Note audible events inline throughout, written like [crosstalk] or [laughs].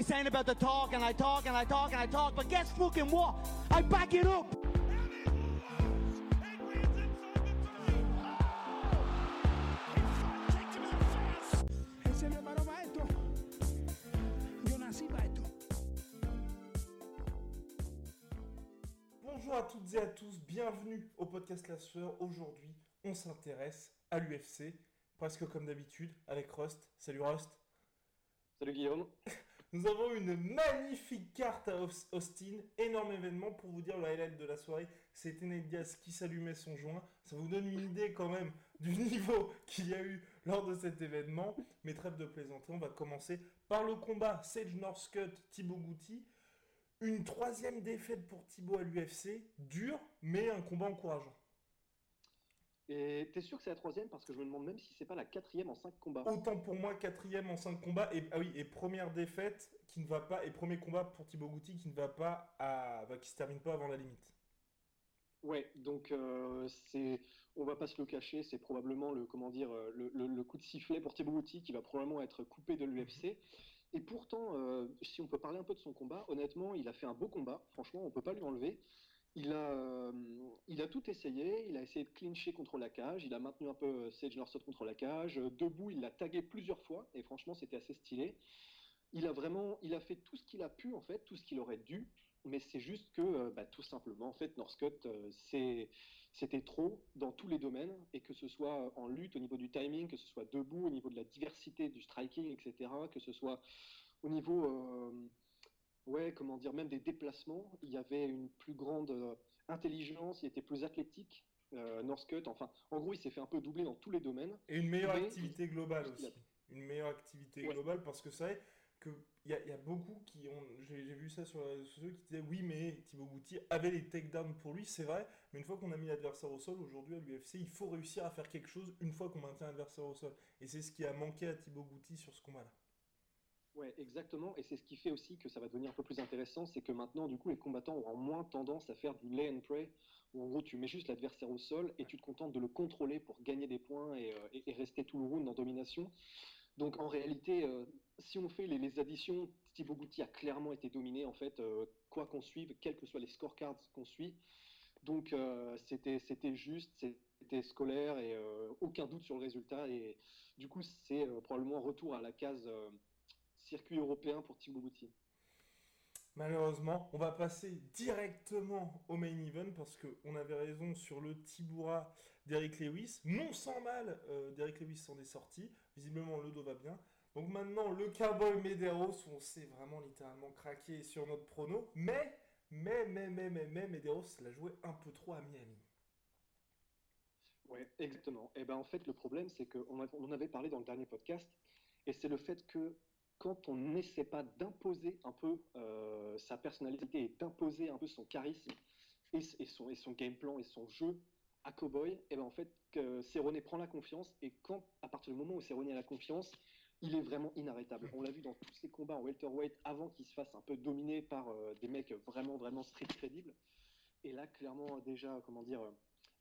Always saying about the talk, and I talk, and I talk, and I talk, but guess fucking what? I back it up. Bonjour à toutes et à tous, bienvenue au podcast La Sueur. Aujourd'hui, on s'intéresse à l'UFC, presque comme d'habitude, avec Rust. Salut Rust. Salut Guillaume. [laughs] Nous avons une magnifique carte à Aus- Austin, énorme événement pour vous dire le highlight de la soirée, c'était Nate Diaz qui s'allumait son joint. Ça vous donne une idée quand même du [laughs] niveau qu'il y a eu lors de cet événement. Mais trêve de plaisanter, on va commencer par le combat Sage Northcutt, Thibaut Gouti. Une troisième défaite pour Thibaut à l'UFC, dur, mais un combat encourageant. Et t'es sûr que c'est la troisième? Parce que je me demande même si c'est pas la quatrième en cinq combats. Autant pour moi, quatrième en cinq combats. Et, ah oui, et première défaite qui ne va pas, et premier combat pour Thibaut Gouti qui ne va pas à, bah, qui se termine pas avant la limite. Ouais, donc euh, c'est, on va pas se le cacher, c'est probablement le comment dire euh, le, le- le coup de sifflet pour Thibaut Gouti qui va probablement être coupé de l'UFC. Et pourtant, euh, si on peut parler un peu de son combat, honnêtement, il a fait un beau combat. Franchement, on peut pas lui enlever. Il a, euh, il a tout essayé. Il a essayé de clincher contre la cage. Il a maintenu un peu euh, Sage Northcutt contre la cage. Euh, Debout, il l'a tagué plusieurs fois. Et franchement, c'était assez stylé. Il a vraiment, il a fait tout ce qu'il a pu en fait, tout ce qu'il aurait dû. Mais c'est juste que, bah, tout simplement, en fait, Northcutt, euh, c'était trop dans tous les domaines, et que ce soit en lutte au niveau du timing, que ce soit debout au niveau de la diversité du striking, etc., que ce soit au niveau, ouais, comment dire, même des déplacements, il y avait une plus grande euh, intelligence, il était plus athlétique. Euh, Northcutt, enfin, en gros, il s'est fait un peu doubler dans tous les domaines. Et une meilleure Mais- activité globale Il aussi. Une meilleure activité Ouais. globale parce que c'est vrai qu'il y, a- y a beaucoup qui ont. J'ai vu ça sur les sociaux qui disaient oui, mais Thibaut Gouti avait les takedowns pour lui, c'est vrai, mais une fois qu'on a mis l'adversaire au sol, aujourd'hui à l'UFC, il faut réussir à faire quelque chose une fois qu'on maintient l'adversaire au sol. Et c'est ce qui a manqué à Thibaut Gouti sur ce combat-là. Ouais, exactement. Et c'est ce qui fait aussi que ça va devenir un peu plus intéressant, c'est que maintenant, du coup, les combattants auront moins tendance à faire du lay and pray, où en gros, tu mets juste l'adversaire au sol et tu te contentes de le contrôler pour gagner des points et, euh, rester tout le round en domination. Donc, en réalité, euh, si on fait les, les additions, Thibaut Gouti a clairement été dominé, en fait, euh, quoi qu'on suive, quels que soient les scorecards qu'on suit. Donc, c'était c'était juste, c'était scolaire et aucun doute sur le résultat. Et du coup, c'est probablement retour à la case. Circuit européen pour Thibaut Gouti. Malheureusement, on va passer directement au main event parce qu'on avait raison sur le Tiboura d'Eric Lewis. Non sans mal, euh, d'Eric Lewis s'en est sorti. Visiblement, le dos va bien. Donc maintenant, le Cowboy Medeiros, on s'est vraiment littéralement craqué sur notre prono. Mais, mais, mais, mais, mais, mais, Medeiros l'a joué un peu trop à Miami. Ouais, exactement. Et ben en fait, le problème, c'est qu'on on en avait parlé dans le dernier podcast, et c'est le fait que quand on n'essaie pas d'imposer un peu euh, sa personnalité et d'imposer un peu son charisme et, son, et son game plan et son jeu à Cowboy, et ben en fait, prend la confiance, et quand, à partir du moment où Cerrone a la confiance, il est vraiment inarrêtable. On l'a vu dans tous ses combats en welterweight avant qu'il se fasse un peu dominer par euh, des mecs vraiment, vraiment street crédibles. Et là, clairement, déjà, comment dire, euh,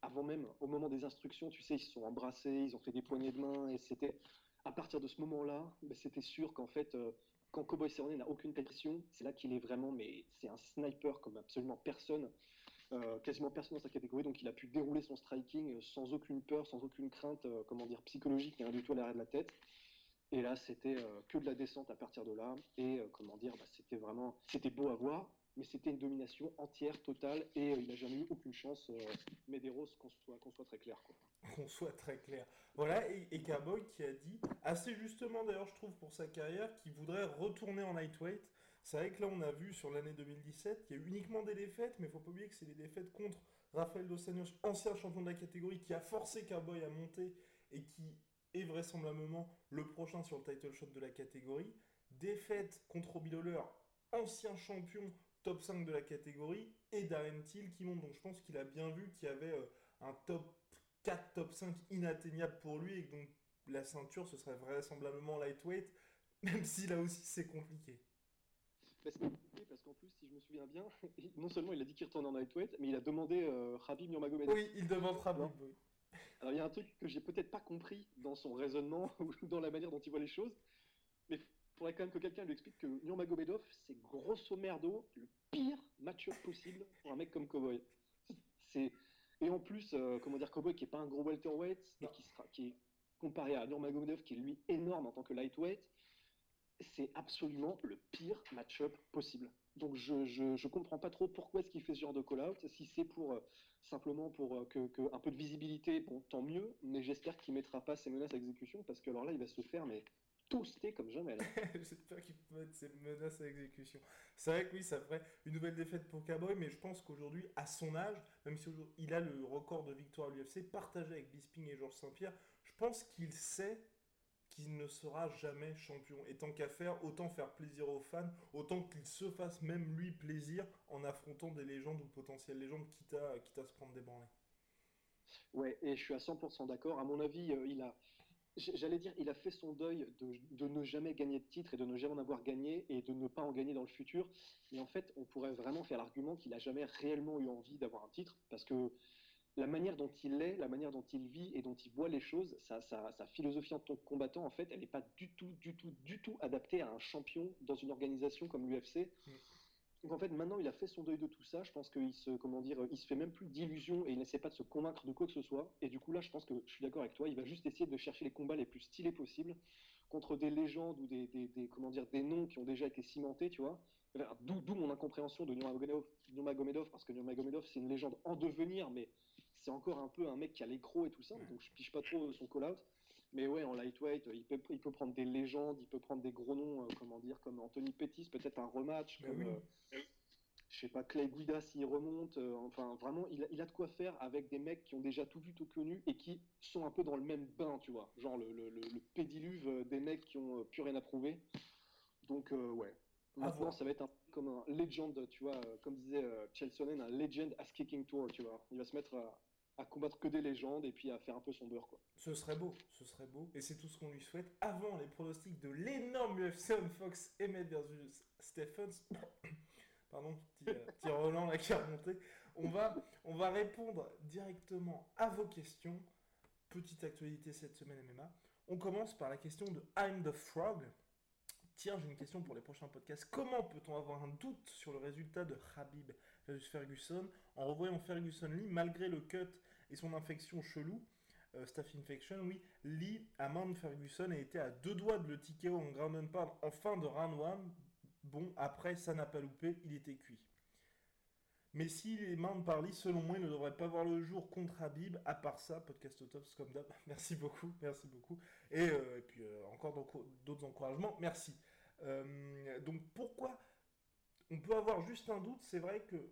avant même, au moment des instructions, tu sais, ils se sont embrassés, ils ont fait des poignées de main, et c'était à partir de ce moment-là, ben, c'était sûr qu'en fait, euh, quand Cowboy Cerrone n'a aucune pression, c'est là qu'il est vraiment, mais c'est un sniper comme absolument personne, euh, quasiment personne dans sa catégorie, donc il a pu dérouler son striking euh, sans aucune peur, sans aucune crainte, comment dire, psychologique, rien du tout à l'arrêt de la tête. Et là, c'était que de la descente à partir de là, et comment dire, bah, c'était vraiment, c'était beau à voir, mais c'était une domination entière, totale, et euh, il n'a jamais eu aucune chance, euh, Medeiros, qu'on soit, soit très clair. [laughs] Qu'on soit très clair. Voilà, et, et Cowboy qui a dit, assez justement d'ailleurs, je trouve, pour sa carrière, qu'il voudrait retourner en lightweight. C'est vrai que là, on a vu sur l'année 2017, il y a uniquement des défaites, mais il faut pas oublier que c'est des défaites contre Rafael Dos Anjos, ancien champion de la catégorie, qui a forcé Cowboy à monter et qui et vraisemblablement le prochain sur le title shot de la catégorie. Défaite contre Robbie Lawler, ancien champion top 5 de la catégorie, et Darren Till qui monte. Donc je pense qu'il a bien vu qu'il y avait euh, un top 4, top 5 inatteignable pour lui et que donc la ceinture ce serait vraisemblablement lightweight, [laughs] même si là aussi c'est compliqué. Parce qu'en plus, si je me souviens bien, non seulement il a dit qu'il retourne en lightweight, mais il a demandé euh, Nurmagomedov. Oui, il demande Khabib, oui. Alors il y a un truc que j'ai peut-être pas compris dans son raisonnement [laughs] ou dans la manière dont il voit les choses, faudrait quand même que quelqu'un lui explique que Nurmagomedov, c'est grosso merdo le pire match possible pour un mec comme Cowboy. C'est et en plus, euh, comment dire, Cowboy qui est pas un gros welterweight et qui, sera, qui est comparé à Nurmagomedov qui est lui énorme en tant que lightweight, c'est absolument le pire match-up possible. Donc je, je, comprends pas trop pourquoi est-ce qu'il fait ce genre de call-out. Si c'est pour euh, simplement pour euh, que, un peu de visibilité, bon, tant mieux. Mais j'espère qu'il mettra pas ses menaces à exécution parce que alors là, il va se faire mais toaster comme jamais. [laughs] j'espère qu'il peut mettre ses menaces à exécution. C'est vrai que oui, ça ferait une nouvelle défaite pour Cowboy, mais je pense qu'aujourd'hui, à son âge, même si il a le record de victoire à l'UFC partagé avec Bisping et Georges Saint-Pierre, je pense qu'il sait qu'il ne sera jamais champion. Et tant qu'à faire, autant faire plaisir aux fans, autant qu'il se fasse même lui plaisir en affrontant des légendes ou potentielles légendes, quitte à, quitte à se prendre des branlées. Ouais, et je suis à 100% d'accord. À mon avis, euh, il a, j'allais dire, il a fait son deuil de, ne jamais gagner de titre et de ne jamais en avoir gagné et de ne pas en gagner dans le futur. Mais en fait, on pourrait vraiment faire l'argument qu'il n'a jamais réellement eu envie d'avoir un titre parce que la manière dont il est, la manière dont il vit et dont il voit les choses, sa, sa, philosophie en tant que combattant, en fait, elle n'est pas du tout, du tout, du tout adaptée à un champion dans une organisation comme l'UFC. Mm. Donc en fait, maintenant, il a fait son deuil de tout ça. Je pense qu'il se, comment dire, il se fait même plus d'illusions et il n'essaie pas de se convaincre de quoi que ce soit. Et du coup, là, je pense que je suis d'accord avec toi. Il va juste essayer de chercher les combats les plus stylés possibles contre des légendes ou des, des, comment dire, des noms qui ont déjà été cimentés, tu vois. D'où mon incompréhension de Nurmagomedov, parce que Nurmagomedov, c'est une légende en devenir, mais c'est encore un peu un mec qui a l'écro et tout ça, donc je piche pas trop son call-out. Mais ouais, en lightweight, il peut, il peut prendre des légendes, il peut prendre des gros noms, euh, comment dire, comme Anthony Pettis, peut-être un rematch, comme, euh, je sais pas, Clay Guida s'il remonte. Euh, enfin, vraiment, il a, il a, de quoi faire avec des mecs qui ont déjà tout vu, tout connu et qui sont un peu dans le même bain, tu vois. Genre le, le, le pédiluve des mecs qui ont plus rien à prouver. Donc, ouais. Maintenant, ça va être un, comme un legend, tu vois, comme disait Chelsonen, un legend ass kicking tour, tu vois. Il va se mettre à à combattre que des légendes et puis à faire un peu son beurre. Quoi. Ce serait beau, ce serait beau. Et c'est tout ce qu'on lui souhaite. Avant les pronostics de l'énorme UFC on Fox Emmett versus Stephens. [coughs] Pardon, petit, euh, petit Roland là qui a remonté. On va, on va répondre directement à vos questions. Petite actualité cette semaine MMA. On commence par la question de I'm the Frog. Tiens, j'ai une question pour les prochains podcasts. Comment peut-on avoir un doute sur le résultat de Habib versus Ferguson en revoyant Ferguson Lee malgré le cut et son infection chelou, euh, Staff Infection, oui, Lee a Mount Ferguson a été à deux doigts de le ticker en ground and pound en fin de round 1. Bon, après, ça n'a pas loupé, il était cuit. Mais s'il est Mount par Lee, selon moi, ne devrait pas voir le jour contre Habib. À part ça, podcast au top, comme d'hab. [laughs] Merci beaucoup, merci beaucoup. Et, euh, puis euh, encore d'autres encouragements, merci. donc pourquoi on peut avoir juste un doute? C'est vrai que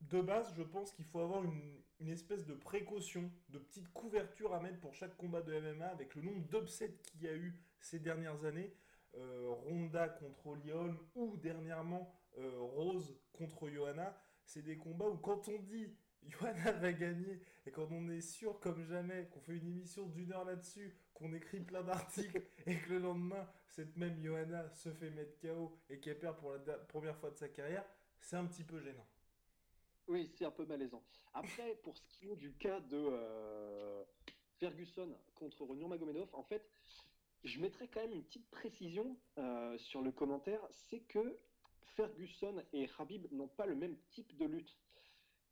de base, je pense qu'il faut avoir une, espèce de précaution, de petite couverture à mettre pour chaque combat de MMA avec le nombre d'upsets qu'il y a eu ces dernières années. Euh, Ronda contre Lyon ou dernièrement euh, Rose contre Johanna, c'est des combats où quand on dit [laughs] Johanna va gagner et quand on est sûr comme jamais qu'on fait une émission d'une heure là-dessus, qu'on écrit plein d'articles [laughs] et que le lendemain cette même Johanna se fait mettre KO et qu'elle perd pour la première fois de sa carrière, c'est un petit peu gênant. Oui, c'est un peu malaisant. Après, pour ce qui est du cas de euh, Ferguson contre Nurmagomedov, en fait, je mettrais quand même une petite précision euh, sur le commentaire, c'est que Ferguson et Habib n'ont pas le même type de lutte.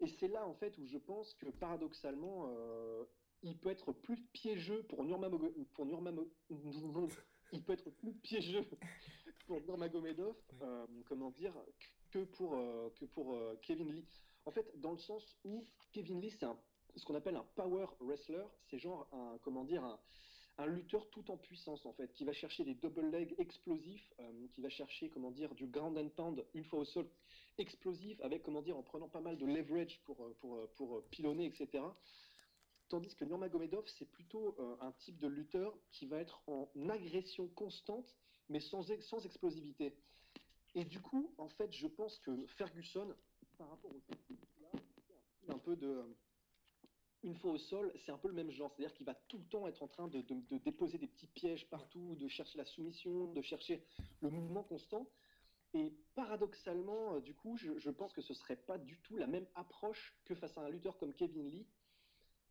Et c'est là, en fait, où je pense que paradoxalement, euh, il peut être plus piégeux pour Nurmagomedov, pour [laughs] il peut être plus piégeux pour Nurmagomedov, comment dire, que pour, que pour Kevin Lee. En fait, dans le sens où Kevin Lee, c'est ce qu'on appelle un power wrestler, c'est genre un, comment dire, un, lutteur tout en puissance en fait, qui va chercher des double legs explosifs, euh, qui va chercher comment dire du ground and pound une fois au sol explosif, avec comment dire en prenant pas mal de leverage pour euh, pour, euh, pour pilonner etc. Tandis que Nurmagomedov, c'est plutôt un type de lutteur qui va être en agression constante, mais sans, sans explosivité. Et du coup, en fait, je pense que Ferguson, par rapport au un peu de. Une fois au sol, c'est un peu le même genre, c'est-à-dire qu'il va tout le temps être en train de, déposer des petits pièges partout, de chercher la soumission, de chercher le mouvement constant. Et paradoxalement, euh, du coup, je, je pense que ce serait pas du tout la même approche que face à un lutteur comme Kevin Lee,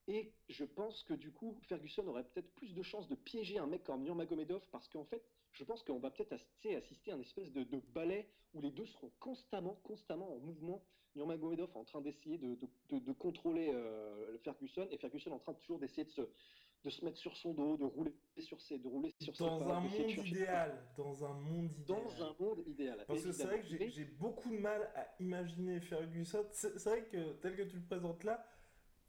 et je pense que du coup, Ferguson aurait peut-être plus de chances de piéger un mec comme Nurmagomedov parce qu'en fait, je pense qu'on va peut-être assister à un espèce de, ballet où les deux seront constamment, constamment en mouvement. Nurmagomedov en train d'essayer de, de, contrôler euh, Ferguson et Ferguson en train toujours d'essayer de se, de se mettre sur son dos, de rouler sur ses, de rouler sur dans un monde idéal, dans un monde idéal. Dans un monde idéal. Parce que c'est vrai que j'ai beaucoup de mal à imaginer Ferguson. C'est vrai que tel que tu le présentes là,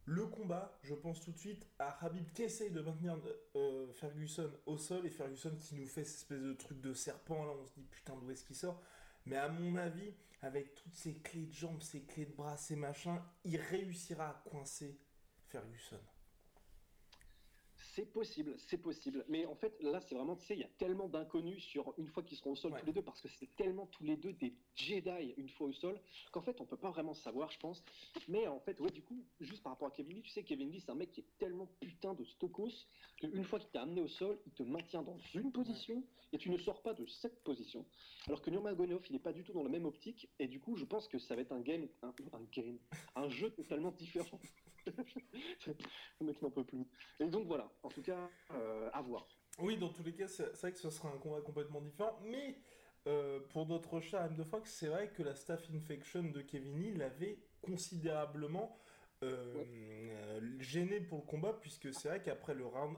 le combat, je pense tout de suite à Habib qui essaye de maintenir euh, Ferguson au sol et Ferguson qui nous fait cette espèce de truc de serpent là, on se dit putain d'où est-ce qu'il sort? Mais à mon avis, avec toutes ces clés de jambes, ces clés de bras, ces machins, il réussira à coincer Ferguson. C'est possible, c'est possible. Mais en fait, là, c'est vraiment, tu sais, il y a tellement d'inconnus sur une fois qu'ils seront au sol tous les deux, parce que c'est tellement tous les deux des Jedi une fois au sol, qu'en fait, on peut pas vraiment savoir, je pense. Mais en fait, ouais, du coup, juste par rapport à Kevin Lee, tu sais, Kevin Lee, c'est un mec qui est tellement putain de stokos qu'une fois qu'il t'a amené au sol, il te maintient dans une position et tu ne sors pas de cette position. Alors que Nurmagomedov, il n'est pas du tout dans la même optique, et du coup, je pense que ça va être un game, un, un game, un jeu totalement différent. [laughs] le mec n'en peut plus. Et donc voilà, en tout cas, euh, à voir. Oui, dans tous les cas, c'est vrai que ce sera un combat complètement différent, mais euh, pour notre chat M de Fox, c'est vrai que la staff infection de Kevin l'avait considérablement euh, gêné pour le combat, puisque c'est vrai qu'après le round,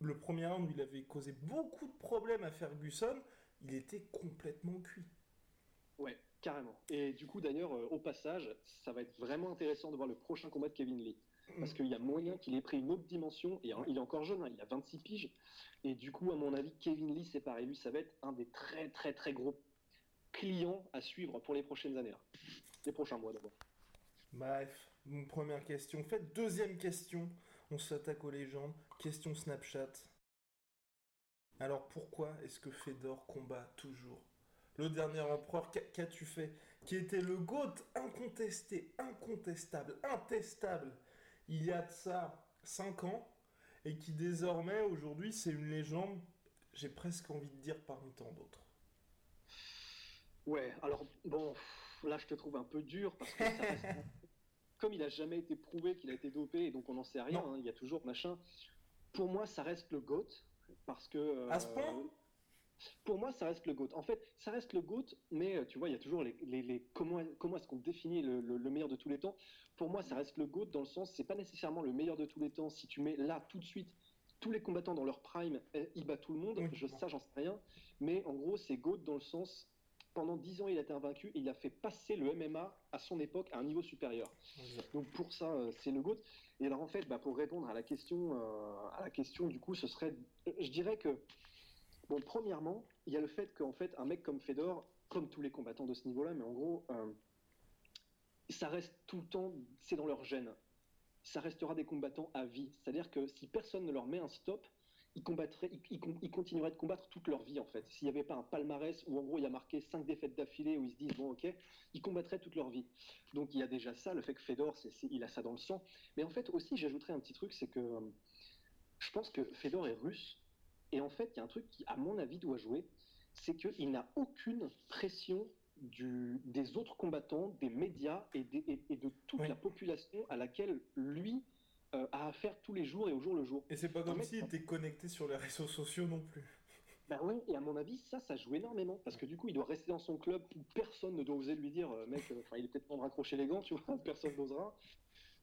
le premier round où il avait causé beaucoup de problèmes à Ferguson, il était complètement cuit. Ouais, Carrément. Et du coup, d'ailleurs, euh, au passage, ça va être vraiment intéressant de voir le prochain combat de Kevin Lee. Parce qu'il y a moyen qu'il ait pris une autre dimension, et il est encore jeune, hein, il a 26 piges. Et du coup, à mon avis, Kevin Lee, c'est pareil. Lui, ça va être un des très, très, très gros clients à suivre pour les prochaines années. Les prochains mois d'abord. Bref, première question. Faites deuxième question. On s'attaque aux légendes. Question Snapchat. Alors pourquoi est-ce que Fedor combat toujours le dernier empereur, qu'as-tu fait? Qui était le GOAT incontesté, incontestable, intestable, il y a de ça 5 ans, et qui désormais, aujourd'hui, c'est une légende, j'ai presque envie de dire, parmi tant d'autres. Ouais, alors, bon, là, je te trouve un peu dur, parce que [laughs] comme il n'a jamais été prouvé qu'il a été dopé, et donc on n'en sait rien, hein, il y a toujours machin, pour moi, ça reste le GOAT, parce que... à ce point? euh, pour moi, ça reste le GOAT. En fait, ça reste le GOAT, mais euh, tu vois, il y a toujours les, comment, comment est-ce qu'on définit le, meilleur de tous les temps? Pour moi, ça reste le GOAT dans le sens, c'est pas nécessairement le meilleur de tous les temps. Si tu mets là tout de suite tous les combattants dans leur prime, eh, il bat tout le monde. je, ça, j'en sais rien. Mais en gros, c'est GOAT dans le sens, pendant 10 ans, il a été invaincu et il a fait passer le MMA à son époque à un niveau supérieur. Donc pour ça, euh, c'est le GOAT. Et alors en fait, bah, pour répondre à la question, euh, à la question, du coup, ce serait, je dirais que Bon, premièrement, il y a le fait qu'en fait, un mec comme Fedor, comme tous les combattants de ce niveau-là, mais en gros, euh, ça reste tout le temps, c'est dans leur gène. Ça restera des combattants à vie. C'est-à-dire que si personne ne leur met un stop, ils, combattraient, ils, continueraient de combattre toute leur vie, en fait. S'il n'y avait pas un palmarès où, en gros, il y a marqué cinq défaites d'affilée, où ils se disent, bon, ok, ils combattraient toute leur vie. Donc, il y a déjà ça, le fait que Fedor, il a ça dans le sang. Mais en fait, aussi, j'ajouterais un petit truc, c'est que euh, je pense que Fedor est russe, et en fait, il y a un truc qui, à mon avis, doit jouer, c'est qu'il n'a aucune pression du, des autres combattants, des médias et, de toute la population à laquelle lui euh, a affaire tous les jours et au jour le jour. Et c'est pas comme s'il était connecté sur les réseaux sociaux non plus. Ben oui, et à mon avis, ça, ça joue énormément. Parce que du coup, il doit rester dans son club où personne ne doit oser lui dire, euh, mec, euh, il est peut-être temps de raccrocher les gants, tu vois, [laughs] personne n'osera.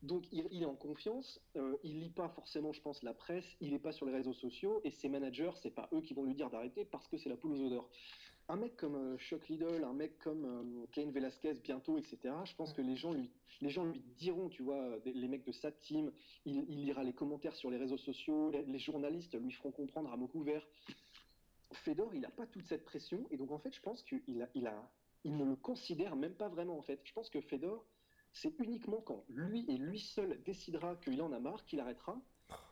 Donc il, est en confiance, euh, il lit pas forcément, je pense, la presse, il n'est pas sur les réseaux sociaux, et ses managers, c'est pas eux qui vont lui dire d'arrêter parce que c'est la poule aux odeurs. Un mec comme euh, Chuck Liddell, un mec comme euh, Kane Velasquez bientôt, etc. Je pense que les gens lui, les gens lui diront, tu vois, les mecs de sa team, il, lira les commentaires sur les réseaux sociaux, les, journalistes lui feront comprendre à mots couverts. Fedor, il n'a pas toute cette pression, et donc en fait, je pense qu'il a, il a, il ne le considère même pas vraiment en fait. Je pense que Fedor, c'est uniquement quand lui et lui seul décidera qu'il en a marre qu'il arrêtera.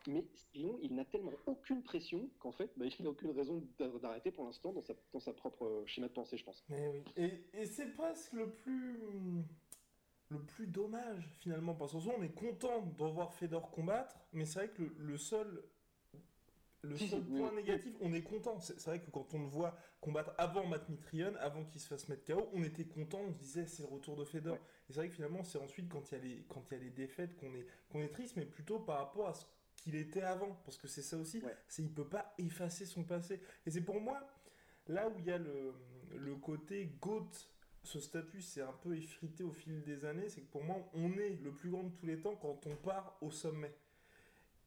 Mais sinon, il n'a tellement aucune pression qu'en fait, bah, il n'a aucune raison d'arrêter pour l'instant dans sa, propre schéma de pensée, je pense. Et, c'est presque le plus le plus dommage finalement parce qu'en soi on est content de voir Fedor combattre mais c'est vrai que le seul le seul [laughs] point négatif, on est content. C'est vrai que quand on le voit combattre avant Matt Mitrion, avant qu'il se fasse mettre KO, on était content, on se disait c'est le retour de Fedor. Et c'est vrai que finalement, c'est ensuite quand il y a les, quand il y a les défaites qu'on est, qu'on est triste, mais plutôt par rapport à ce qu'il était avant. Parce que c'est ça aussi, c'est il peut pas effacer son passé. Et c'est pour moi, là où il y a le, le côté GOAT, ce statut s'est un peu effrité au fil des années, c'est que pour moi, on est le plus grand de tous les temps quand on part au sommet.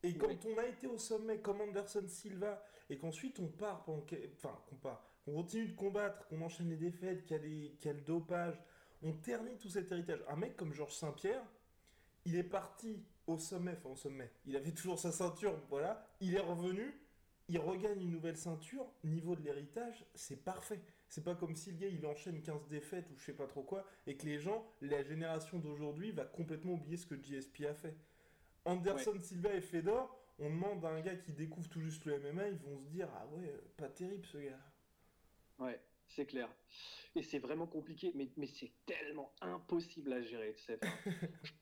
Et quand on a été au sommet comme Anderson Silva, et qu'ensuite on part pendant. Enfin, qu'on part. On continue de combattre, qu'on enchaîne les défaites, qu'il y, a le dopage, on ternit tout cet héritage. Un mec comme Georges Saint-Pierre, il est parti au sommet, enfin au sommet. Il avait toujours sa ceinture, voilà. Il est revenu, il regagne une nouvelle ceinture. Niveau de l'héritage, c'est parfait. C'est pas comme si le gars il enchaîne 15 défaites ou je sais pas trop quoi, et que les gens, la génération d'aujourd'hui, va complètement oublier ce que GSP a fait. Anderson Silva et Fedor, on demande à un gars qui découvre tout juste le MMA, ils vont se dire Ah ouais, pas terrible ce gars. Ouais, c'est clair. Et c'est vraiment compliqué, mais, mais c'est tellement impossible à gérer, tu sais. [laughs]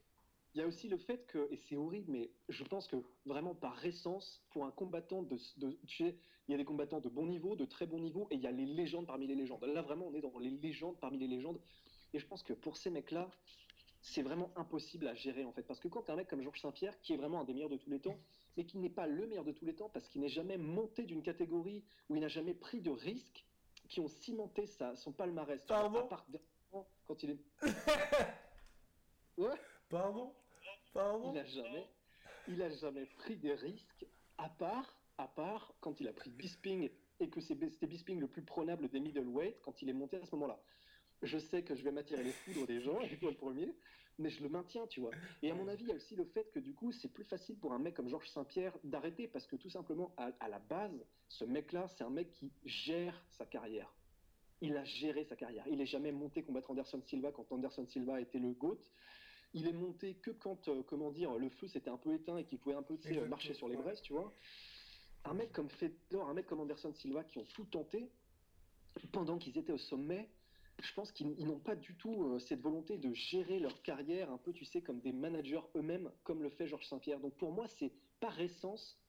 Il y a aussi le fait que, et c'est horrible, mais je pense que vraiment par essence, pour un combattant de, de, tu sais, il y a des combattants de bon niveau, de très bon niveau, et il y a les légendes parmi les légendes. Là, vraiment, on est dans les légendes parmi les légendes. Et je pense que pour ces mecs-là, c'est vraiment impossible à gérer en fait. Parce que quand tu as un mec comme Georges Saint-Pierre, qui est vraiment un des meilleurs de tous les temps, mais qui n'est pas le meilleur de tous les temps parce qu'il n'est jamais monté d'une catégorie où il n'a jamais pris de risques qui ont cimenté sa, son palmarès. Pardon? Quand il est. [laughs] ouais Pardon? Pardon? Il n'a jamais, il a jamais pris des risques à part, à part quand il a pris Bisping et que c'était Bisping le plus prenable des middleweight quand il est monté à ce moment-là je sais que je vais m'attirer les foudres des gens, et toi le premier, mais je le maintiens, tu vois. Et à mon avis, il y a aussi le fait que du coup, c'est plus facile pour un mec comme Georges Saint-Pierre d'arrêter, parce que tout simplement, à, la base, ce mec-là, c'est un mec qui gère sa carrière. Il a géré sa carrière. Il n'est jamais monté combattre Anderson Silva quand Anderson Silva était le GOAT. Il est monté que quand, euh, comment dire, le feu s'était un peu éteint et qu'il pouvait un peu marcher sur les braises, tu vois. Un mec comme Fedor, un mec comme Anderson Silva qui ont tout tenté pendant qu'ils étaient au sommet, je pense qu'ils n'ont pas du tout euh, cette volonté de gérer leur carrière un peu, tu sais, comme des managers eux-mêmes, comme le fait Georges Saint-Pierre. Donc pour moi, c'est par essence,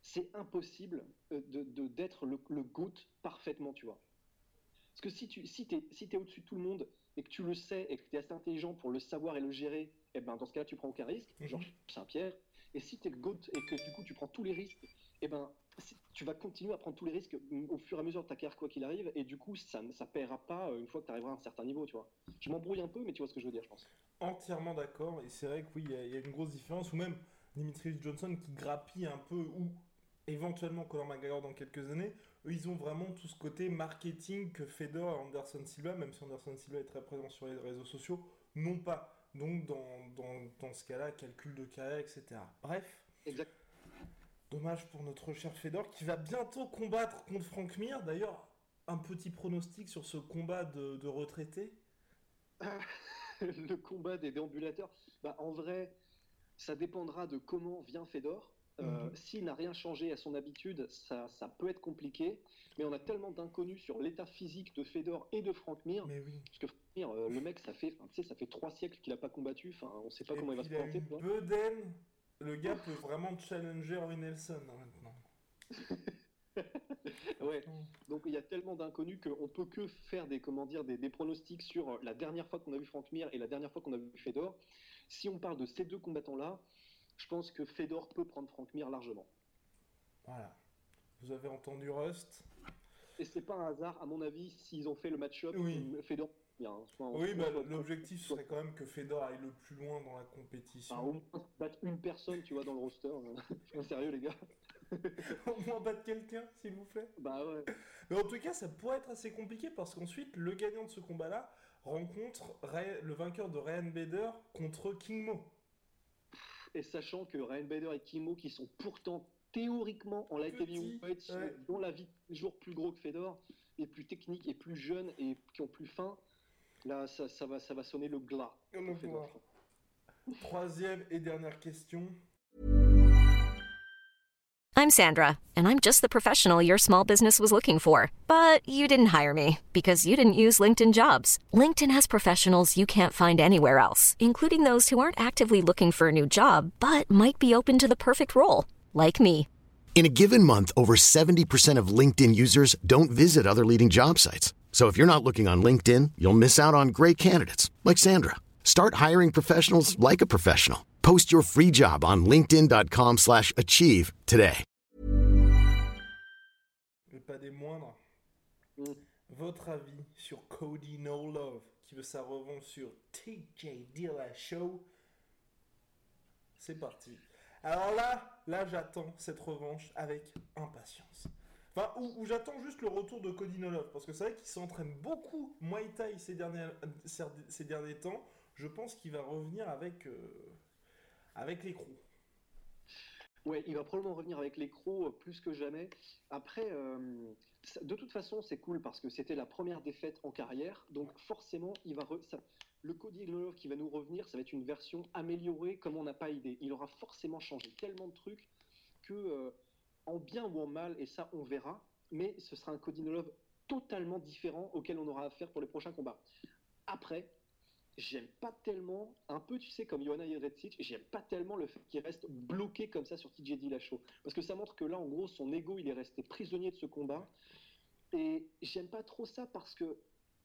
c'est impossible euh, de d'être le, le GOAT parfaitement, tu vois. Parce que si tu si es, si es au-dessus de tout le monde et que tu le sais et que tu es assez intelligent pour le savoir et le gérer, eh ben dans ce cas-là, tu prends aucun risque, mhm. Georges Saint-Pierre. Et si tu es GOAT et que du coup tu prends tous les risques, eh ben tu vas continuer à prendre tous les risques au fur et à mesure de ta carrière, quoi qu'il arrive, et du coup, ça ne paiera pas euh, une fois que tu arriveras à un certain niveau, tu vois. Je m'embrouille un peu, mais tu vois ce que je veux dire, je pense. Entièrement d'accord, et c'est vrai que oui, il y, a une grosse différence, ou même Dimitri Johnson qui grappille un peu, ou éventuellement Conor McGregor dans quelques années, eux, ils ont vraiment tout ce côté marketing que Fedor et Anderson Silva, même si Anderson Silva est très présent sur les réseaux sociaux, n'ont pas. Donc, dans, dans, dans ce cas-là, calcul de carrière, etc. Bref. Exactement. Dommage pour notre cher Fedor qui va bientôt combattre contre Frank Mir. D'ailleurs, un petit pronostic sur ce combat de, de retraité [laughs] Le combat des déambulateurs. Bah, en vrai, ça dépendra de comment vient Fedor. Euh, mhm. S'il n'a rien changé à son habitude, ça, ça, peut être compliqué. Mais on a tellement d'inconnus sur l'état physique de Fedor et de Frank Mir. Mais oui. Parce que Frank Mir, euh, le mec, ça fait, ça fait trois siècles qu'il n'a pas combattu. Enfin, on ne sait pas comment il va se planter. Beuden le gars peut vraiment challenger Roy Nelson hein, maintenant. [laughs] ouais. Donc il y a tellement d'inconnus qu'on peut que faire des comment dire des, pronostics sur la dernière fois qu'on a vu Frank Mir et la dernière fois qu'on a vu Fedor. Si on parle de ces deux combattants là, je pense que Fedor peut prendre Frank Mir largement. Voilà. Vous avez entendu Rust? Et c'est pas un hasard, à mon avis, s'ils ont fait le match-up, oui. Fedor oui, bah, l'objectif serait quand même que Fedor aille le plus loin dans la compétition. au moins battre une personne, tu vois, dans le roster. [laughs] Hein. sérieux, les gars. [laughs] au moins battre quelqu'un, s'il vous plaît. Bah ouais. Mais en tout cas, ça pourrait être assez compliqué parce qu'ensuite, le gagnant de ce combat-là rencontre le vainqueur de Ryan Bader contre King Mo. Et sachant que Ryan Bader et King Mo, qui sont pourtant théoriquement en light heavyweight, ouais. dont la vie toujours plus gros que Fedor, et plus technique et plus jeune et qui ont plus faim, Là, ça, ça va, ça va sonner le glas. On va Fais voir. gaffe. Troisième et dernière question. I'm Sandra, and I'm just the professional your small business was looking for. But you didn't hire me because you didn't use LinkedIn jobs. LinkedIn has professionals you can't find anywhere else, including those who aren't actively looking for a new job but might be open to the perfect role, like me. In a given month, over 70% of LinkedIn users don't visit other leading job sites. So if you're not looking on LinkedIn, you'll miss out on great candidates like Sandra. Start hiring professionals like a professional. Post your free job on linkedin.com/achieve slash achieve today. mais pas des moindres. Mm. Votre avis sur Cody No Love qui veut sa revanche sur TJ Dilla Show C'est parti. Alors là, là j'attends cette revanche avec impatience. Enfin, ou j'attends juste le retour de Cody No Love parce que c'est vrai qu'il s'entraîne beaucoup Muay Thai ces derniers, ces- derniers temps. Je pense qu'il va revenir avec, euh, avec les crocs. Ouais, il va probablement revenir avec les crocs euh, plus que jamais. Après, euh, de toute façon, c'est cool parce que c'était la première défaite en carrière. Donc forcément, il va ça- le Cody Glove qui va nous revenir, ça va être une version améliorée comme on n'a pas idée. Il aura forcément changé tellement de trucs que, euh, en bien ou en mal, et ça on verra, mais ce sera un Cody Love totalement différent auquel on aura affaire pour les prochains combats. Après, j'aime pas tellement, un peu tu sais comme Johanna Jedrzejczyk, j'aime pas tellement le fait qu'il reste bloqué comme ça sur TJ Dillashaw. Parce que ça montre que là, en gros, son ego, il est resté prisonnier de ce combat. Et j'aime pas trop ça parce que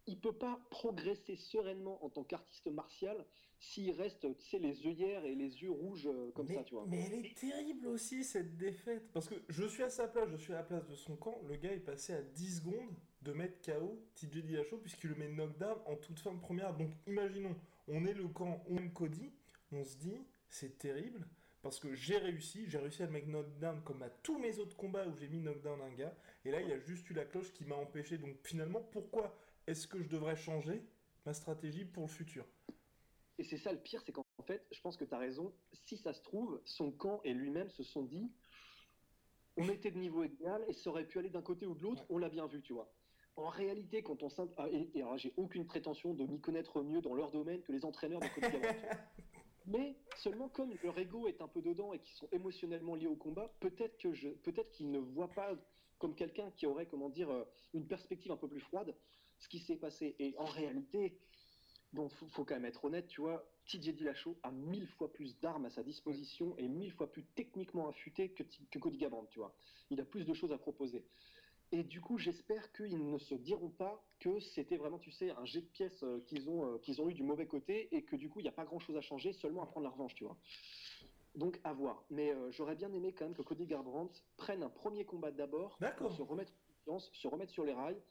il peut pas progresser sereinement en tant qu'artiste martial s'il reste, tu sais, les œillères et les yeux rouges euh, comme mais, ça, tu vois. mais elle est terrible aussi cette défaite. Parce que je suis à sa place, je suis à la place de son camp. Le gars est passé à 10 secondes de mettre KO TJ Dillashaw puisqu'il le met knockdown en toute fin de première. Donc imaginons, on est le camp, on aime Cody, on se dit c'est terrible parce que j'ai réussi, j'ai réussi à le mettre knockdown comme à tous mes autres combats où j'ai mis knockdown un gars. Et là il y a juste eu la cloche qui m'a empêché. Donc finalement, pourquoi est-ce que je devrais changer ma stratégie pour le futur? Et c'est ça le pire, c'est qu'en fait, je pense que tu as raison. Si ça se trouve, son camp et lui-même se sont dit on était de niveau égal et ça aurait pu aller d'un côté ou de l'autre, on l'a bien vu, tu vois. En réalité, quand on ah, et, et alors j'ai aucune prétention de m'y connaître mieux dans leur domaine que les entraîneurs de Garbrandt. [laughs] Mais seulement comme leur ego est un peu dedans et qu'ils sont émotionnellement liés au combat, peut-être que je, peut-être qu'ils ne voient pas comme quelqu'un qui aurait, comment dire, euh, une perspective un peu plus froide, ce qui s'est passé. Et en réalité, bon, faut, faut quand même être honnête, tu vois, Dillashaw a mille fois plus d'armes à sa disposition et mille fois plus techniquement affûté que, que Cody Garbrandt, tu vois. Il a plus de choses à proposer. Et du coup, j'espère qu'ils ne se diront pas que c'était vraiment, tu sais, un jet de pièces euh, qu'ils ont, euh, qu'ils ont eu du mauvais côté et que du coup, il n'y a pas grand-chose à changer, seulement à prendre la revanche, tu vois. Donc, à voir. Mais euh, j'aurais bien aimé quand même que Cody Garbrandt prenne un premier combat d'abord pour se remettre se remettre sur les rails.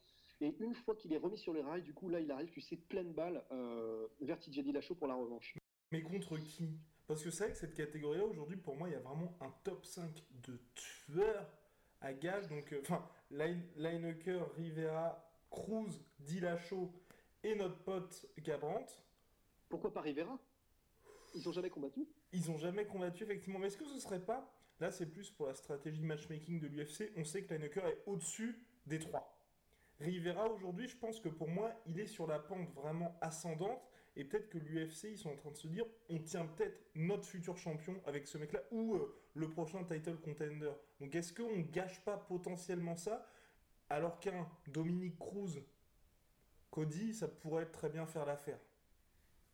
Et une fois qu'il est remis sur les rails, du coup, là, il arrive, tu sais, pleine balle euh, vers Dillashaw pour la revanche. Mais contre qui? Parce que c'est vrai que cette catégorie-là, aujourd'hui, pour moi, il y a vraiment un top 5 de tueurs à gage. Donc, euh, enfin, Line- Lineker, Rivera, Cruz, Dillashaw et notre pote Gabrandt, Pourquoi pas Rivera? Ils ont jamais combattu ils ont jamais combattu, effectivement. Mais est-ce que ce serait pas... Là, c'est plus pour la stratégie matchmaking de l'UFC. On sait que Lineker est au-dessus des trois. Rivera, aujourd'hui, je pense que pour moi, il est sur la pente vraiment ascendante. Et peut-être que l'UFC, ils sont en train de se dire, on tient peut-être notre futur champion avec ce mec-là, ou euh, le prochain title contender. Donc est-ce qu'on gâche pas potentiellement ça, alors qu'un Dominique Cruz, Cody, ça pourrait très bien faire l'affaire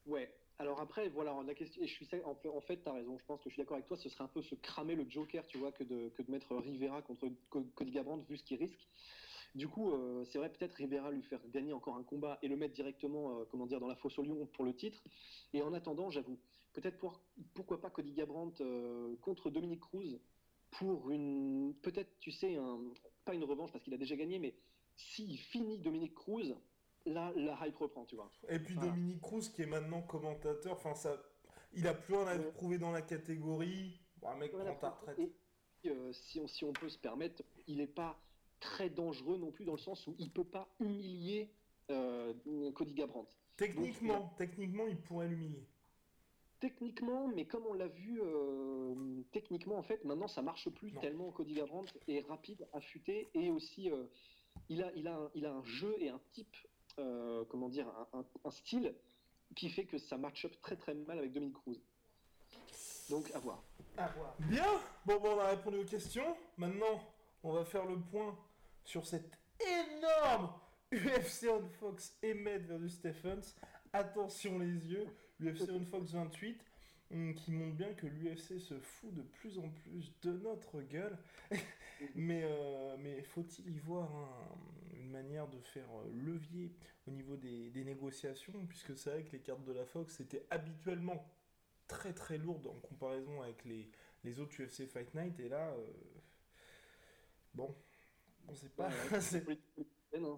Ouais. Alors après, voilà, la question, et je suis, en fait- fait, t'as raison, je pense que je suis d'accord avec toi, ce serait un peu se cramer le Joker, tu vois, que de, mettre Rivera contre Co- Cody Garbrandt, vu ce qu'il risque. Du coup, euh, c'est vrai, peut-être Rivera lui faire gagner encore un combat et le mettre directement, euh, comment dire, dans la fosse au lion pour le titre. Et en attendant, j'avoue, peut-être pour, pourquoi pas Cody Garbrandt euh, contre Dominique Cruz pour une, peut-être, tu sais, un, pas une revanche parce qu'il a déjà gagné, mais s'il finit Dominique Cruz, là, la hype reprend, tu vois. Et puis Voilà. Dominique Cruz, qui est maintenant commentateur, enfin ça... Il a plus rien à prouver dans la catégorie. Bon, un mec Voilà, prend ta retraite. et, euh, si, on, si on peut se permettre, il n'est pas très dangereux non plus dans le sens où il peut pas humilier euh, Cody Garbrandt. Techniquement, techniquement, il pourrait l'humilier. Techniquement, mais comme on l'a vu, euh, techniquement en fait, maintenant ça marche plus Non. tellement Cody Garbrandt est rapide, affûté et aussi euh, il a, il a, un, il a un jeu et un type comment dire, un, un- un style qui fait que ça match up très très mal avec Dominic Cruz. Donc à voir. Bien Bon, bon, on a répondu aux questions. Maintenant, on va faire le point sur cette énorme UFC on Fox Emmett versus Stephens. Attention les yeux, UFC on Fox 28, hum, qui montre bien que l'UFC se fout de plus en plus de notre gueule. [laughs] mais euh, mais faut-il y voir un- une manière de faire euh, levier au niveau des, des négociations? Puisque c'est vrai que les cartes de la Fox étaient habituellement très très lourdes en comparaison avec les, les autres UFC Fight Night et là euh, bon on sait pas. [laughs]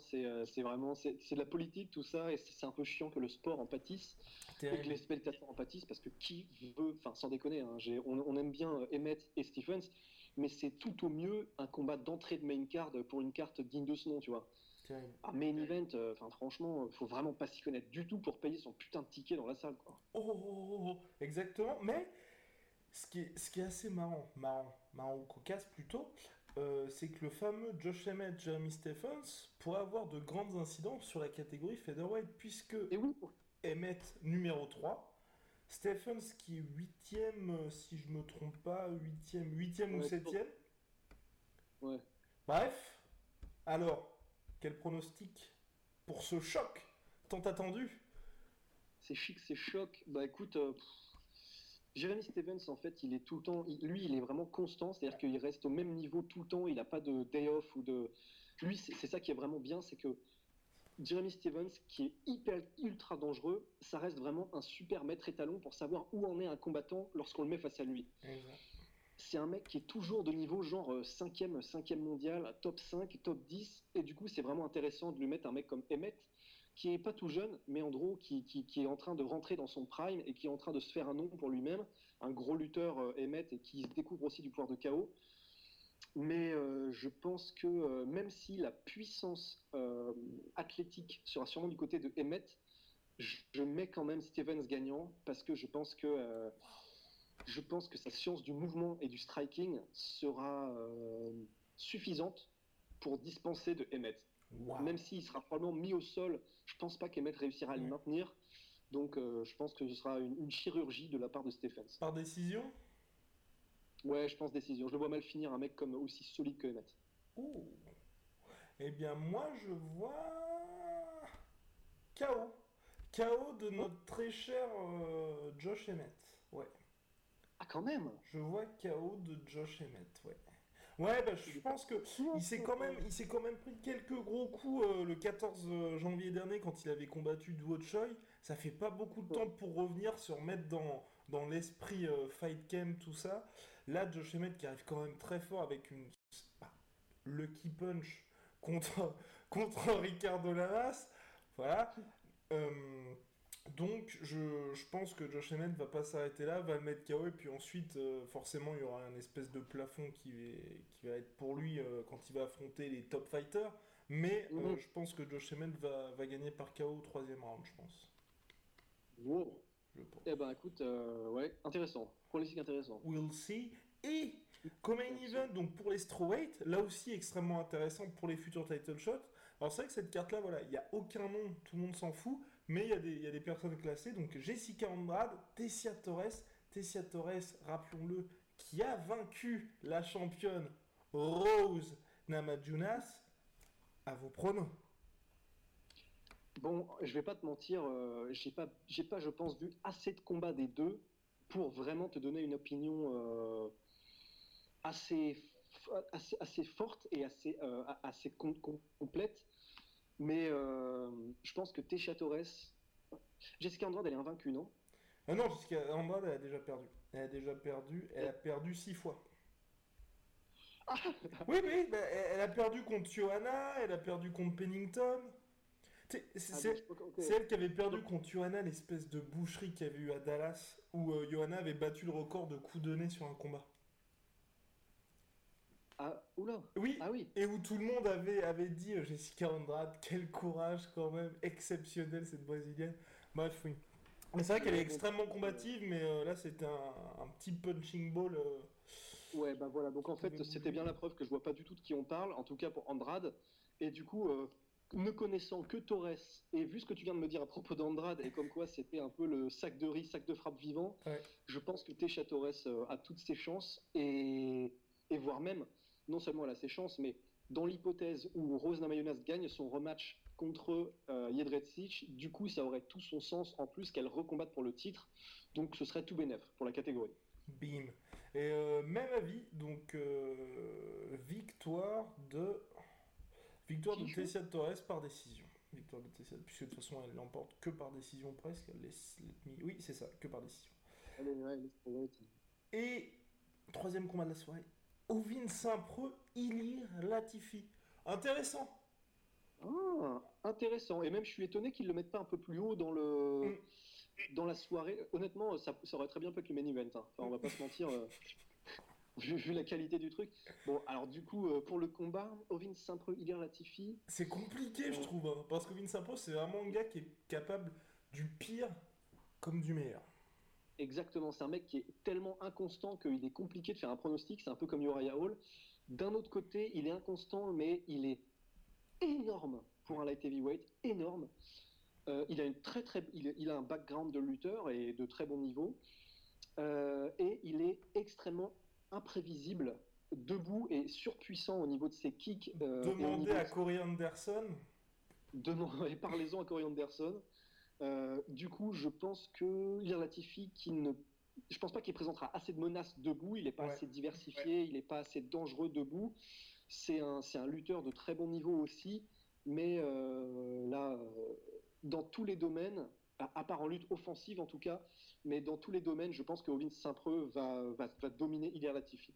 C'est euh, c'est vraiment c'est de la politique tout ça et c'est un peu chiant que le sport en pâtisse et que les spectateurs en pâtissent parce que qui veut, enfin sans déconner, hein, on, on aime bien euh, Emmett et Stephens, mais c'est tout au mieux un combat d'entrée de main card pour une carte digne de ce nom, tu vois. Un main event, euh, enfin franchement, faut vraiment pas s'y connaître du tout pour payer son putain de ticket dans la salle, quoi. Oh, oh, oh, oh, exactement. Mais ce qui est, ce qui est assez marrant marrant marrant ou cocasse plutôt euh, c'est que le fameux Josh Emmett Jeremy Stephens pourrait avoir de grandes incidences sur la catégorie featherweight puisque Et oui, pour- Emmett numéro 3 Stephens qui est 8ème si je me trompe pas 8ème 8ème ou Ouais, 7ème ouais. Bref, alors, quel pronostic pour ce choc tant attendu? C'est chic, c'est choc. Bah écoute, euh, pff, Jeremy Stevens, en fait, il est tout le temps, il- lui, il est vraiment constant, c'est-à-dire qu'il reste au même niveau tout le temps, il n'a pas de day off ou de. Lui, c'est ça qui est vraiment bien, c'est que Jeremy Stevens, qui est hyper, ultra dangereux, ça reste vraiment un super maître étalon pour savoir où en est un combattant lorsqu'on le met face à lui. C'est un mec qui est toujours de niveau genre 5e, 5e mondial, top 5, top 10, et du coup, c'est vraiment intéressant de lui mettre un mec comme Emmett, qui est pas tout jeune, mais en gros, qui, est en train de rentrer dans son prime et qui est en train de se faire un nom pour lui-même, un gros lutteur euh, Emmett et qui découvre aussi du pouvoir de chaos. Mais euh, je pense que euh, même si la puissance euh, athlétique sera sûrement du côté de Emmett, je, mets quand même Stevens gagnant parce que je pense que je pense que sa science du mouvement et du striking sera suffisante pour dispenser de Emmett. Même s'il sera probablement mis au sol, je pense pas qu'Emmett réussira à le maintenir. Donc euh, je pense que ce sera une, une chirurgie de la part de Stephens. Par décision? Ouais, je pense décision. Je le vois mal finir un mec comme aussi solide que Emmett. Oh. Eh bien, moi, je vois. KO. KO de notre très cher euh, Josh Emmett. Ouais. Ah quand même? Je vois KO de Josh Emmett, ouais. Ouais, bah, je pense que il s'est quand même, il s'est quand même pris quelques gros coups euh, le 14 janvier dernier quand il avait combattu Duo Choi. Ça fait pas beaucoup de temps pour revenir, se remettre dans, dans l'esprit euh, fight camp, tout ça. Là, Josh Emmett qui arrive quand même très fort avec une bah, lucky punch contre [laughs] contre Ricardo Lamas. Voilà. Euh, donc, je, je pense que Josh Emmett va pas s'arrêter là, va le mettre KO, et puis ensuite, euh, forcément, il y aura un espèce de plafond qui, est- qui va être pour lui euh, quand il va affronter les top fighters. Mais euh, Mhm. je pense que Josh Emmett va, va gagner par KO au troisième round, je pense. Wow. Je pense. Eh ben écoute, ouais, intéressant. Pronostic intéressant. We'll see. Et comme main event, donc pour les strawweight, là aussi extrêmement intéressant pour les futurs title shots. Alors c'est vrai que cette carte-là, voilà, il n'y a aucun nom, tout le monde s'en fout, mais il y, a des- personnes classées. Donc Jessica Andrade, Tessia Torres, Tessia Torres, rappelons-le, qui a vaincu la championne Rose Namajunas. À vos pronos. Bon, je vais pas te mentir, euh, j'ai pas, pas, je pense, vu assez de combats des deux pour vraiment te donner une opinion euh, assez, assez, forte et assez, euh, assez com- com- complète. Mais euh, je pense que Tesha Torres, Jessica Andrade, elle est invaincue, non? Ah non, Jessica Andrade, elle a déjà perdu. Elle a déjà perdu, elle a perdu six fois. [laughs] Oui, oui, bah, elle a perdu contre Johanna, elle a perdu contre Pennington. C'est Ah, c'est elle qui avait perdu contre Johanna, l'espèce de boucherie qu'il y avait eu à Dallas, où euh, Johanna avait battu le record de coups de nez sur un combat. Ah, oula Oui, Ah oui et où tout le monde avait, avait dit euh, Jessica Andrade, quel courage quand même, exceptionnel cette brésilienne. Bref, oui. Mais c'est vrai qu'elle est extrêmement combative, mais euh, là c'était un, un petit punching ball. euh, Ouais, bah voilà. Donc en fait, c'était bien la preuve que je vois pas du tout de qui on parle, en tout cas pour Andrade. Et du coup, euh, ne connaissant que Torres, et vu ce que tu viens de me dire à propos d'Andrade, et comme quoi c'était un peu le sac de riz, sac de frappe vivant, Ouais. je pense que Tesha Torres euh, a toutes ses chances, et, et voire même, non seulement elle a ses chances, mais dans l'hypothèse où Rose Namajunas gagne son rematch contre euh, Jedrzejczyk, du coup ça aurait tout son sens en plus qu'elle recombatte pour le titre, donc ce serait tout bénef pour la catégorie. Bim. Et euh, même avis, donc euh, victoire de victoire de Tessia Torres par décision. Victoire de Tessia, puisque de toute façon elle l'emporte que par décision presque. Elle laisse, let me- Oui, c'est ça, que par décision. Et troisième combat de la soirée, Ovin Saint-Preux, Ilir Latifi. Intéressant. Ah, intéressant. Et même, je suis étonné qu'ils le mettent pas un peu plus haut dans le Mm. dans la soirée. Honnêtement, ça, ça aurait très bien pu être le main event. hein. Enfin, on va pas se mentir. euh, [laughs] Vu, vu la qualité du truc. Bon, alors du coup, euh, pour le combat, Ovin Saint-Preux, Ilir Latifi. C'est compliqué, je trouve, hein, parce qu'Ovin Saint-Preux, c'est vraiment un gars qui est capable du pire comme du meilleur. Exactement, c'est un mec qui est tellement inconstant qu'il est compliqué de faire un pronostic. C'est un peu comme Uriah Hall. D'un autre côté, il est inconstant, mais il est énorme pour un light heavyweight, énorme. Euh, il a une très très, il, il a un background de lutteur et de très bon niveau. Euh, et il est extrêmement imprévisible, debout et surpuissant au niveau de ses kicks. euh, Demandez à de- Corey Anderson. Demandez, [laughs] parlez-en à Corey Anderson. Euh, du coup, je pense que Ilir Latifi, qui ne, je pense pas qu'il présentera assez de menaces debout. Il n'est pas Ouais. assez diversifié, il n'est pas assez dangereux debout. C'est un, c'est un lutteur de très bon niveau aussi, mais euh, là, euh, dans tous les domaines, à, à part en lutte offensive en tout cas, mais dans tous les domaines, je pense que Ovin Saint-Preux va, va, va dominer Ilir Latifi.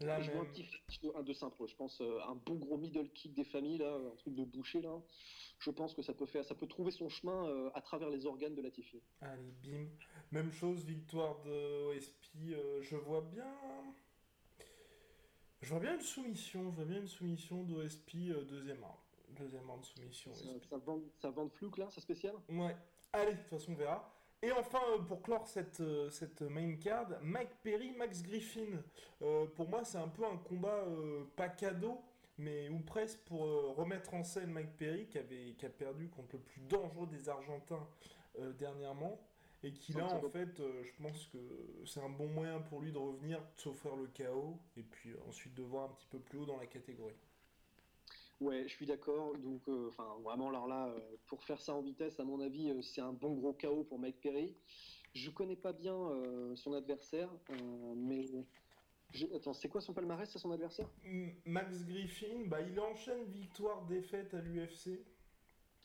Là je vois un petit flash de, un de Saint-Preux. Je pense euh, un bon gros middle kick des familles, là, un truc de boucher là. Je pense que ça peut faire, ça peut trouver son chemin euh, à travers les organes de Latifi. Allez, bim. Même chose, victoire de OSP. euh, je vois bien. Je vois bien une soumission. Je vois bien une soumission d'OSP deuxième round. Deuxième round de soumission. Ça, vend, ça vend de flouk là, ça spécial Ouais. Allez, de toute façon, on verra. Et enfin, pour clore cette, euh, cette main card, Mike Perry, Max Griffin. Euh, pour moi, c'est un peu un combat euh, pas cadeau, mais ou presque pour euh, remettre en scène Mike Perry, qui, avait, qui a perdu contre le plus dangereux des Argentins dernièrement. Et qui là, en fait, je pense que c'est un bon moyen pour lui de revenir, de s'offrir le chaos, et puis ensuite de voir un petit peu plus haut dans la catégorie. Ouais, je suis d'accord. Donc, euh, enfin, vraiment, alors là, euh, pour faire ça en vitesse, à mon avis, euh, c'est un bon gros chaos pour Mike Perry. Je connais pas bien son adversaire, mais attends, c'est quoi son palmarès, c'est son adversaire? Max Griffin, bah, il enchaîne victoire-défaite à l'UFC.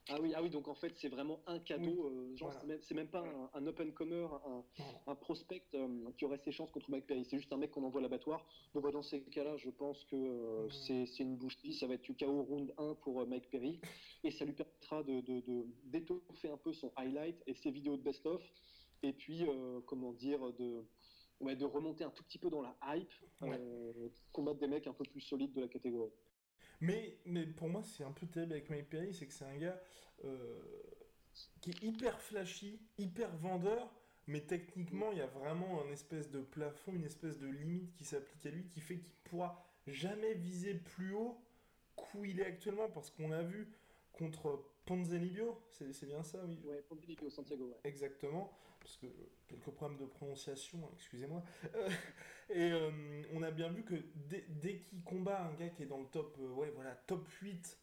Ah oui, ah oui, donc en fait, c'est vraiment un cadeau. Oui, euh, genre, voilà. c'est même, c'est même pas un, un open comer, un, un prospect euh, qui aurait ses chances contre Mike Perry. C'est juste un mec qu'on envoie à l'abattoir. Bon, bah, dans ces cas-là, je pense que euh, c'est c'est une boucherie. Ça va être du KO round 1 pour Mike Perry. Et ça lui permettra de- de- de- d'étoffer un peu son highlight et ses vidéos de best-of. Et puis, comment dire, de, ouais, de remonter un tout petit peu dans la hype, Ouais. combattre des mecs un peu plus solides de la catégorie. Mais, mais pour moi, c'est un peu terrible avec Mike Perry, c'est que c'est un gars euh, qui est hyper flashy, hyper vendeur, mais techniquement, il y a vraiment un espèce de plafond, une espèce de limite qui s'applique à lui, qui fait qu'il pourra jamais viser plus haut qu'où il est actuellement, parce qu'on a vu contre Ponzinibbio, c'est bien ça, oui, Billy au Santiago, ouais. Exactement, parce que euh, quelques problèmes de prononciation, excusez-moi. Euh, [laughs] et euh, on a bien vu que dès, dès qu'il combat un gars qui est dans le top, euh, ouais, voilà, top 8,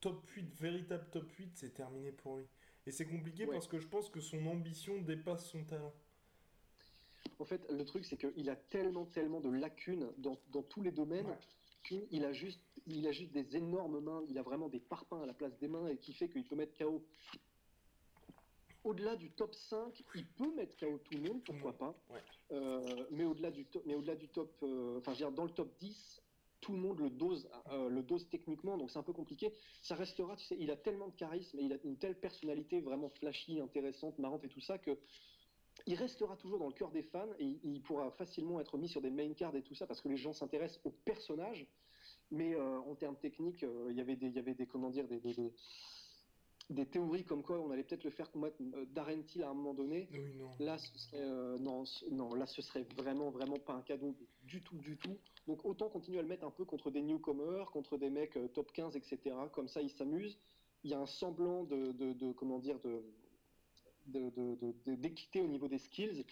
top 8, véritable top 8, c'est terminé pour lui. Et c'est compliqué Ouais. parce que je pense que son ambition dépasse son talent. En fait, le truc, c'est qu'il a tellement, tellement de lacunes dans, dans tous les domaines Ouais. qu'il a juste, il a juste des énormes mains. Il a vraiment des parpaings à la place des mains et qui fait qu'il peut mettre KO. Au-delà du top 5, il peut mettre KO tout le monde, pourquoi pas. ouais. Euh, mais au-delà du top, mais au-delà du top, euh, enfin, je veux dire, dans le top 10, tout le monde le dose, euh, le dose techniquement, donc c'est un peu compliqué. Ça restera, tu sais, il a tellement de charisme et il a une telle personnalité vraiment flashy, intéressante, marrante et tout ça que il restera toujours dans le cœur des fans et il- il pourra facilement être mis sur des main cards et tout ça parce que les gens s'intéressent au personnage. Mais euh, en termes techniques, euh, il y avait des, il y avait des, comment dire, des, des, des- des théories comme quoi on allait peut-être le faire combattre euh, Darren Till à un moment donné. Oui, non. Là, ce serait, euh, non, non, là, ce serait vraiment, vraiment pas un cadeau du tout, du tout. Donc, autant continuer à le mettre un peu contre des newcomers, contre des mecs top 15, etc. Comme ça, il s'amuse. il y a un semblant de, de, de comment dire de d'équité au niveau des skills,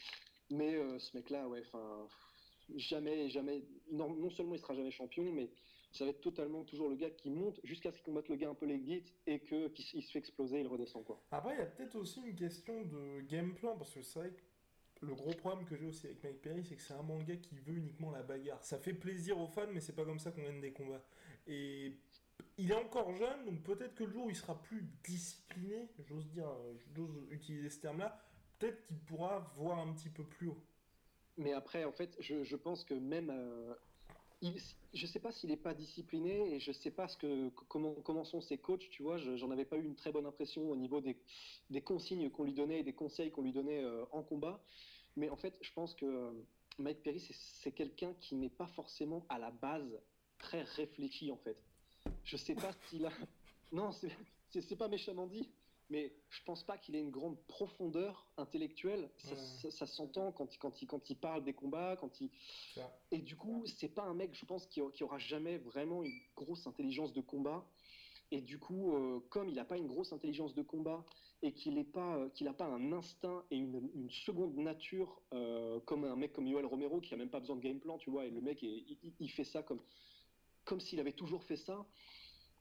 mais ce mec-là, ouais, enfin, jamais, jamais, non, non, seulement il sera jamais champion, mais ça va être totalement toujours le gars qui monte jusqu'à ce qu'il combatte le gars un peu les guides et que qu'il se fait exploser, il redescend quoi. Après, il y a peut-être aussi une question de game plan parce que c'est vrai que le gros problème que j'ai aussi avec Mike Perry, c'est que c'est un manga qui veut uniquement la bagarre. Ça fait plaisir aux fans, mais c'est pas comme ça qu'on gagne des combats. Et il est encore jeune, donc peut-être que le jour où il sera plus discipliné, j'ose dire, j'ose utiliser ce terme-là, peut-être qu'il pourra voir un petit peu plus haut. Mais après, en fait, je, je pense que même, euh, il, je sais pas s'il n'est pas discipliné et je sais pas que, comment, comment sont ses coachs, tu vois, j'en avais pas eu une très bonne impression au niveau des, des consignes qu'on lui donnait et des conseils qu'on lui donnait euh, en combat. Mais en fait, je pense que euh, Mike Perry, c'est quelqu'un qui n'est pas forcément à la base très réfléchi, en fait. Je sais pas s'il a. [laughs] Non, c'est pas méchamment dit, mais je pense pas qu'il ait une grande profondeur intellectuelle. Ça, ça s'entend quand, il- quand, il, quand il parle des combats, quand il. Ça. Et du coup, c'est pas un mec, je pense, qui, qui aura jamais vraiment une grosse intelligence de combat. Et du coup, euh, comme il n'a pas une grosse intelligence de combat et qu'il n'a pas, euh, qu'il a pas un instinct et une, une seconde nature euh, comme un mec comme Yoel Romero qui a même pas besoin de game plan, tu vois, et le mec, est- il, il fait ça comme, comme s'il avait toujours fait ça,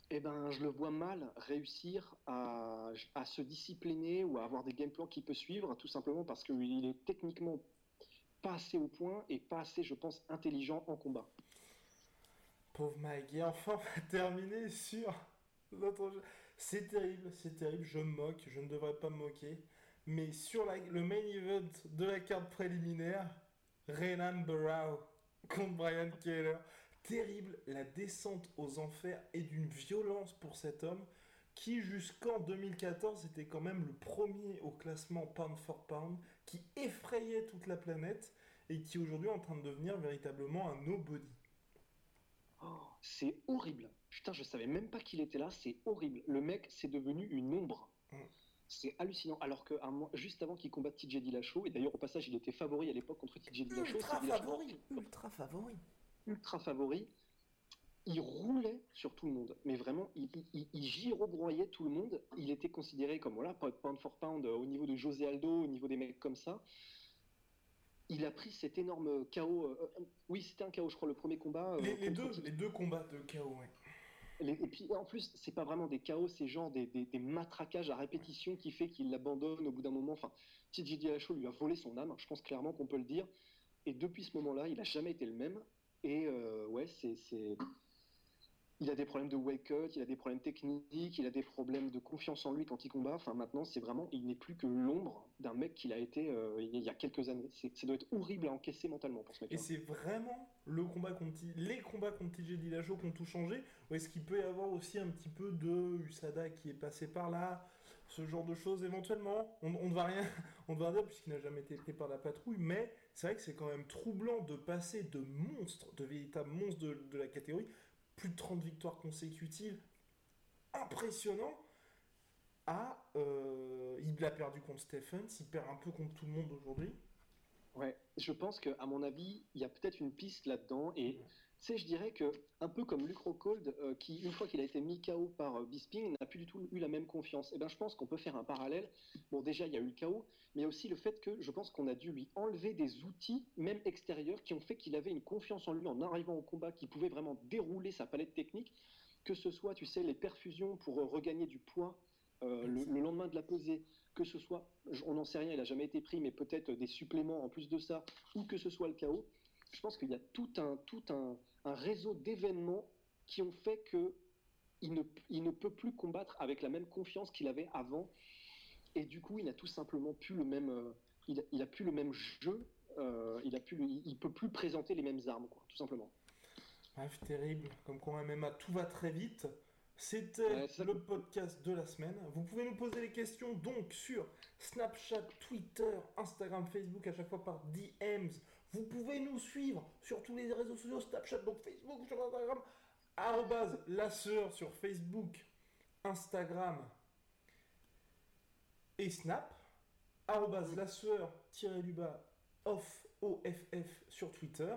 eh ben, je le vois mal réussir à, à se discipliner ou à avoir des game plans qu'il peut suivre, tout simplement parce qu'il est techniquement pas assez au point et pas assez, je pense, intelligent en combat. Pauvre Mike. Enfin, on va terminer sur notre jeu. C'est terrible, c'est terrible, je me moque, je ne devrais pas me moquer. Mais sur le main event de la carte préliminaire, Renan Barrow contre Brian Keller. Terrible, la descente aux enfers est d'une violence pour cet homme qui jusqu'en 2014 était quand même le premier au classement pound for pound, qui effrayait toute la planète et qui aujourd'hui est en train de devenir véritablement un nobody. Oh, c'est horrible. Putain, je savais même pas qu'il était là. C'est horrible. Le mec, c'est devenu une ombre. Mm. C'est hallucinant. Alors que un mois- juste avant qu'il combatte TJ Dillashaw, et d'ailleurs au passage, il était favori à l'époque contre TJ Dillashaw. Ultra favori, ultra favori. Ultra favori. Il roulait sur tout le monde, mais vraiment, il, il, il- girobroyait tout le monde. Il était considéré comme voilà, pound for pound euh, au niveau de José Aldo, au niveau des mecs comme ça. Il a pris cet énorme KO. euh, euh, oui, c'était un KO, je crois, le premier combat. euh, Les, deux, les deux combats de ouais. les- Et puis en plus, c'est pas vraiment des chaos, c'est genre des, des- des matraquages à répétition qui fait qu'il l'abandonne au bout d'un moment. Enfin, TJ Dillashaw lui a volé son âme, je pense clairement qu'on peut le dire. Et depuis ce moment-là, il a jamais été le même. Et euh, ouais, c'est, Il a des problèmes de wake cut, il a des problèmes techniques, il a des problèmes de confiance en lui quand il combat. Enfin, maintenant, c'est vraiment, il n'est plus que l'ombre d'un mec qu'il a été euh, il y a quelques années. Ça doit être horrible à encaisser mentalement pour ce mec Et c'est vraiment le combat contre les combats contre TJ Dillashaw qui ont tout changé Ou est-ce qu'il peut y avoir aussi un petit peu de USADA qui est passé par là Ce genre de choses éventuellement? On on ne va rien [laughs] on ne va rien dire puisqu'il n'a jamais été pris par la patrouille, mais c'est vrai que c'est quand même troublant de passer de monstres, de véritables monstres de, de la catégorie, plus de 30 victoires consécutives, impressionnant, à... euh, il a perdu contre Stephens, il perd un peu contre tout le monde aujourd'hui. Ouais, je pense que à mon avis, il y a peut-être une piste là-dedans et sais, je dirais que un peu comme Luke Rockhold, euh, qui une fois qu'il a été mis KO par euh, Bisping, n'a plus du tout eu la même confiance. Et ben, je pense qu'on peut faire un parallèle. Bon, déjà, il y a eu le KO, mais il y a aussi le fait que je pense qu'on a dû lui enlever des outils, même extérieurs, qui ont fait qu'il avait une confiance en lui en arrivant au combat, qui pouvait vraiment dérouler sa palette technique, que ce soit, tu sais, les perfusions pour euh, regagner du poids euh, le, le lendemain de la pesée, que ce soit, on n'en sait rien, il n'a jamais été pris, mais peut-être des suppléments en plus de ça, ou que ce soit le chaos, je pense qu'il y a tout un, tout un, un réseau d'événements qui ont fait que il ne, il ne peut plus combattre avec la même confiance qu'il avait avant, et du coup, il n'a tout simplement plus le même, euh, il, a, il a plus le même jeu, euh, il a plus, il, peut plus présenter les mêmes armes, quoi, tout simplement. Bref, terrible. Comme quoi, MMA, tout va très vite. C'était Ouais, le podcast de la semaine. Vous pouvez nous poser les questions donc sur Snapchat, Twitter, Instagram, Facebook, à chaque fois par DMs. Vous pouvez nous suivre sur tous les réseaux sociaux, Snapchat, donc Facebook, sur Instagram, arrobase la sœur sur Facebook, Instagram et Snap, arrobase la sœur tiré du bas off, OFF sur Twitter.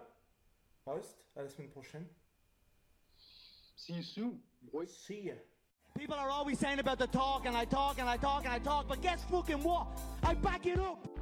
Rust, à la semaine prochaine. See you soon. See ya. People are always saying about the talk, and I talk, and I talk, and I talk, but guess fucking what? I back it up.